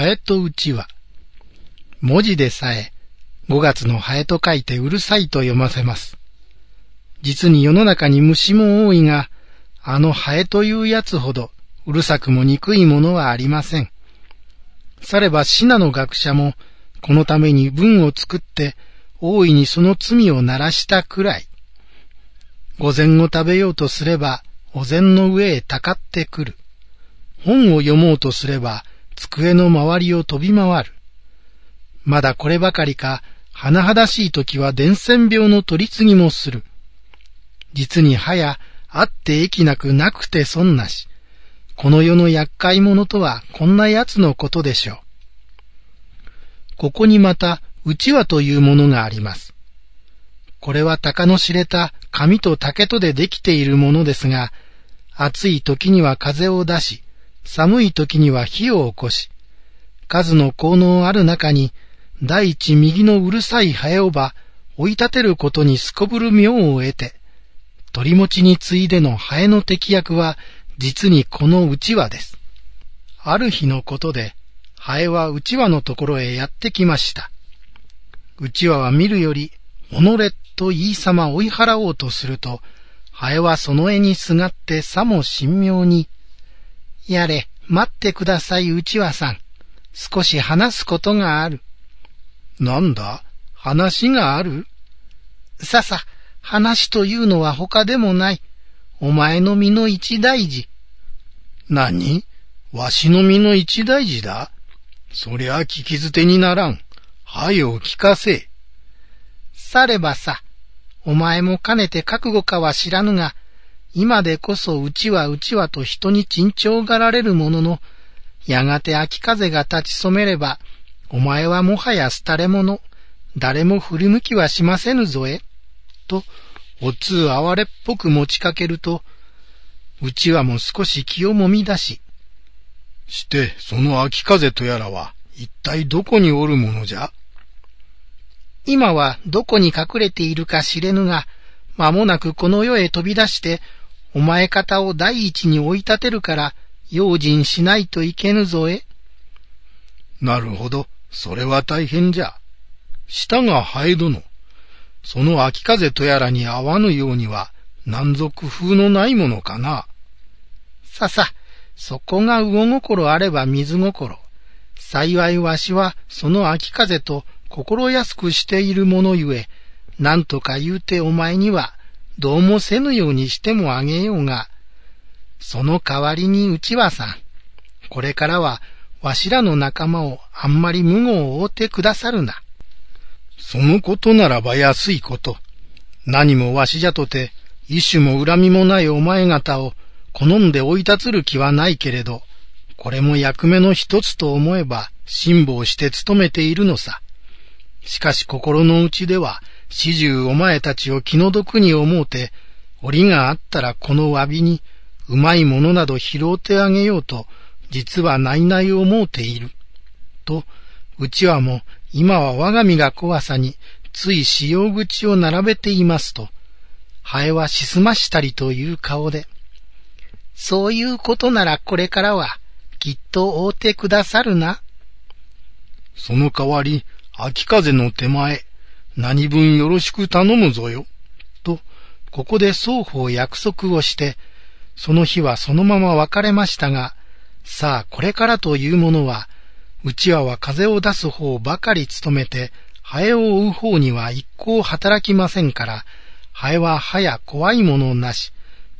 ハエとうちわ。文字でさえ、5月のハエと書いてうるさいと読ませます。実に世の中に虫も多いが、あのハエというやつほどうるさくも憎いものはありません。さればシナの学者も、このために文を作って、大いにその罪を鳴らしたくらい。午前を食べようとすれば、お膳の上へたかってくる。本を読もうとすれば、机の周りを飛び回る。まだこればかりか、甚だしい時は伝染病の取り次ぎもする。実にはや、あって益なくなくて損なし。この世の厄介者とはこんな奴のことでしょう。ここにまた、うちわというものがあります。これは鷹の知れた紙と竹とでできているものですが、暑い時には風を出し、寒い時には火を起こし、数の効能ある中に、第一右のうるさいハエをば、追い立てることにすこぶる妙を得て、鳥持ちに次いでのハエの敵役は、実にこのうちわです。ある日のことで、ハエはうちわのところへやってきました。うちわは見るより、己と言いさま追い払おうとすると、ハエはその絵にすがってさも神妙に、やれ、待ってください、うちわさん。少し話すことがある。なんだ？話がある？ささ、話というのは他でもない。お前の身の一大事。何？わしの身の一大事だ？そりゃ聞き捨てにならん。はよ聞かせ。さればさ、お前もかねて覚悟かは知らぬが、今でこそうちはうちはと人に珍重がられるものの、やがて秋風が立ち染めれば、お前はもはや廃れ者、誰も振り向きはしませぬぞえ。と、おつう哀れっぽく持ちかけると、うちわも少し気をもみ出し、して、その秋風とやらは、一体どこにおるものじゃ？今はどこに隠れているか知れぬが、間もなくこの世へ飛び出して、お前方を第一に追い立てるから、用心しないといけぬぞえ。なるほど、それは大変じゃ。舌がハエ殿。その秋風とやらに合わぬようには、何ぞ工夫のないものかな。ささ、そこが魚心あれば水心。幸いわしはその秋風と心安くしているものゆえ、何とか言うてお前には、どうもせぬようにしてもあげようが、その代わりにうちはさん、これからはわしらの仲間をあんまり無語を追ってくださるな。そのことならば安いこと。何もわしじゃとて、一種も恨みもないお前方を好んで追い立つる気はないけれど、これも役目の一つと思えば辛抱して務めているのさ。しかし心の内では、始終お前たちを気の毒に思うて、折があったらこの詫びに、うまいものなど拾うてあげようと、実はないない思うている。と、うちはも今は我が身が怖さについ使用口を並べていますと、ハエはしすましたりという顔で、そういうことならこれからはきっと追うてくださるな。その代わり、秋風の手前、何分よろしく頼むぞよ。と、ここで双方約束をして、その日はそのまま別れましたが、さあこれからというものは、うちわは風を出す方ばかり務めて、ハエを追う方には一向働きませんから、ハエは歯や怖いものなし、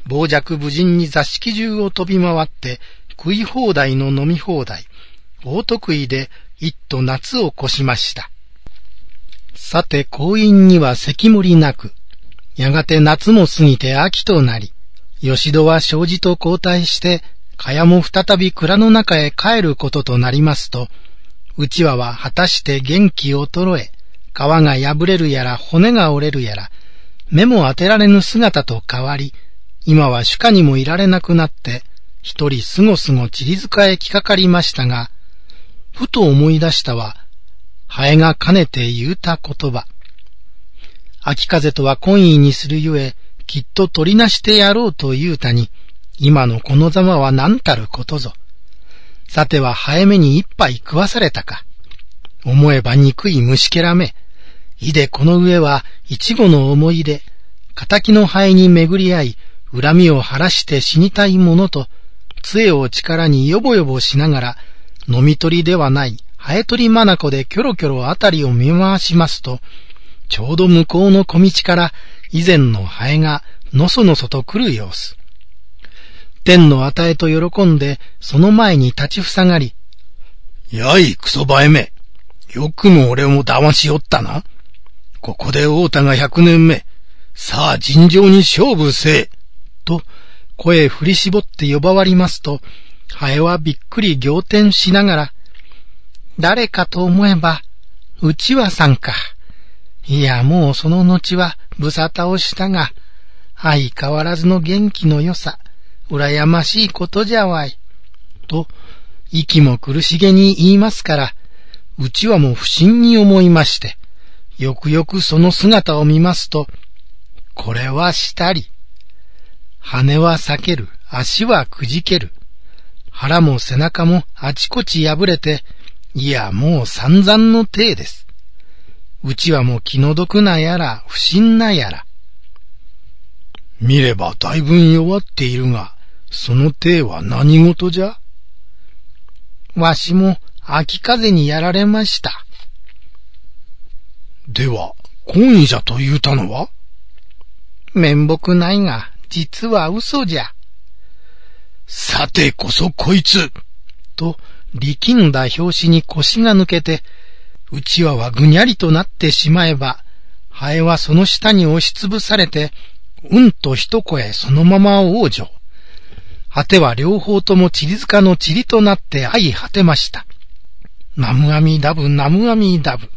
傍若無人に座敷中を飛び回って、食い放題の飲み放題、大得意で一途夏を越しました。さて、婚姻には関盛なく、やがて夏も過ぎて秋となり、吉戸は障子と交代して、蚊帳も再び蔵の中へ帰ることとなりますと、うちわは果たして元気衰え、皮が破れるやら骨が折れるやら、目も当てられぬ姿と変わり、今は主家にもいられなくなって、一人すごすご散り塚へ来かかりましたが、ふと思い出したは、ハエがかねて言うた言葉。秋風とは婚姻にするゆえ、きっと取りなしてやろうと言うたに、今のこのざまは何たることぞ。さては早めに一杯食わされたか。思えば憎い虫けらめ。いでこの上は、いちごの思い出、仇の灰に巡り合い、恨みを晴らして死にたいものと、杖を力によぼよぼしながら、飲み取りではない、ハエ取りまなこでキョロキョロあたりを見回しますと、ちょうど向こうの小道から以前のハエがのそのそと来る様子。天の与えと喜んで、その前に立ちふさがり、やい、クソバエめ。よくも俺も騙しおったな。ここで王太が百年目。さあ、尋常に勝負せえ。と、声振り絞って呼ばわりますと、ハエはびっくり仰天しながら、誰かと思えば、うちわさんか。いや、もうその後は、ぶさたをしたが、相変わらずの元気の良さ、羨ましいことじゃわい。と、息も苦しげに言いますから、うちはもう不審に思いまして、よくよくその姿を見ますと、これはしたり。羽は裂ける、足はくじける。腹も背中もあちこち破れて、いや、もう散々の体です。うちはもう気の毒なやら、不審なやら。見ればだいぶ弱っているが、その体は何事じゃ？わしも秋風にやられました。では、婚意じゃと言うたのは？面目ないが、実は嘘じゃ。さてこそこいつと、力んだ拍子に腰が抜けて、うちわはぐにゃりとなってしまえば、ハエはその下に押しつぶされて、うんと一声そのまま王女。果ては両方ともチリ塚の塵となって相果てました。ナムアミダブ、ナムアミダブ。